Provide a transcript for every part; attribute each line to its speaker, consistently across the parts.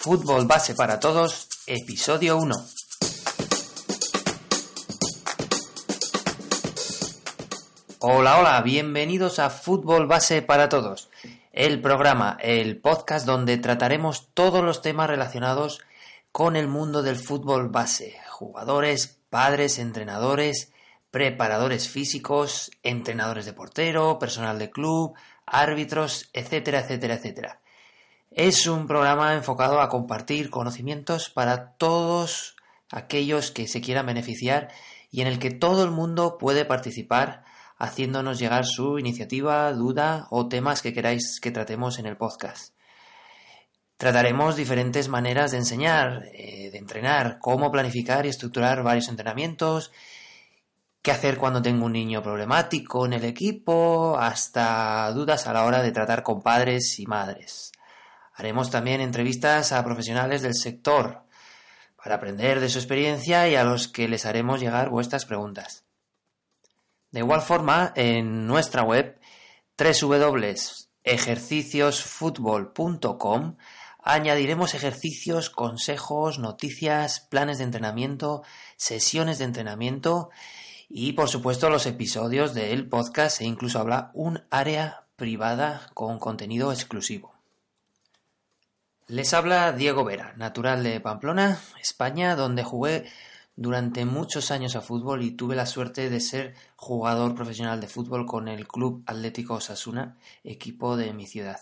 Speaker 1: Fútbol Base para Todos, episodio 1. Hola, hola, bienvenidos a Fútbol Base para Todos, el programa, el podcast donde trataremos todos los temas relacionados con el mundo del fútbol base, jugadores, padres, entrenadores, preparadores físicos, entrenadores de portero, personal de club, árbitros, etcétera, etcétera, etcétera. Es un programa enfocado a compartir conocimientos para todos aquellos que se quieran beneficiar y en el que todo el mundo puede participar haciéndonos llegar su iniciativa, duda o temas que queráis que tratemos en el podcast. Trataremos diferentes maneras de enseñar, eh, de entrenar, cómo planificar y estructurar varios entrenamientos, qué hacer cuando tengo un niño problemático en el equipo, hasta dudas a la hora de tratar con padres y madres. Haremos también entrevistas a profesionales del sector para aprender de su experiencia y a los que les haremos llegar vuestras preguntas. De igual forma, en nuestra web www.ejerciciosfutbol.com añadiremos ejercicios, consejos, noticias, planes de entrenamiento, sesiones de entrenamiento y por supuesto los episodios del podcast e incluso habrá un área privada con contenido exclusivo. Les habla Diego Vera, natural de Pamplona, España, donde jugué durante muchos años a fútbol y tuve la suerte de ser jugador profesional de fútbol con el Club Atlético Osasuna, equipo de mi ciudad.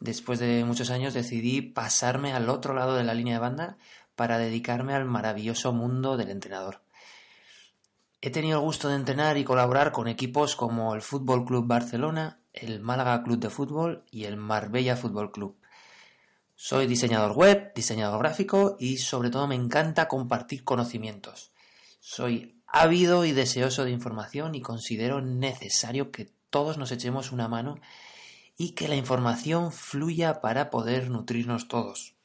Speaker 1: Después de muchos años decidí pasarme al otro lado de la línea de banda para dedicarme al maravilloso mundo del entrenador. He tenido el gusto de entrenar y colaborar con equipos como el Fútbol Club Barcelona, el Málaga Club de Fútbol y el Marbella Fútbol Club. Soy diseñador web, diseñador gráfico y sobre todo me encanta compartir conocimientos. Soy ávido y deseoso de información y considero necesario que todos nos echemos una mano y que la información fluya para poder nutrirnos todos.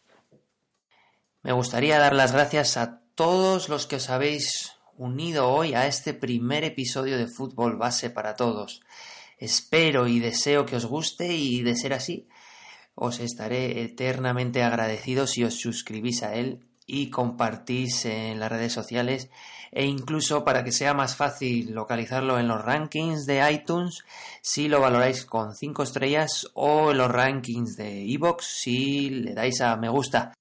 Speaker 1: Me gustaría dar las gracias a todos los que os habéis unido hoy a este primer episodio de Fútbol Base para Todos. Espero y deseo que os guste y de ser así, os estaré eternamente agradecido si os suscribís a él y compartís en las redes sociales e incluso para que sea más fácil localizarlo en los rankings de iTunes si lo valoráis con 5 estrellas o en los rankings de iVoox si le dais a me gusta.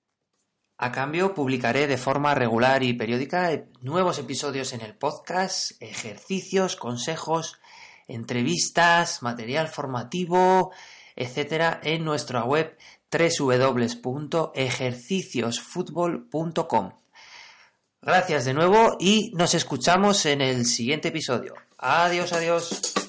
Speaker 1: A cambio, publicaré de forma regular y periódica nuevos episodios en el podcast, ejercicios, consejos, entrevistas, material formativo, etcétera, en nuestra web www.ejerciciosfutbol.com. Gracias de nuevo y nos escuchamos en el siguiente episodio. Adiós, adiós.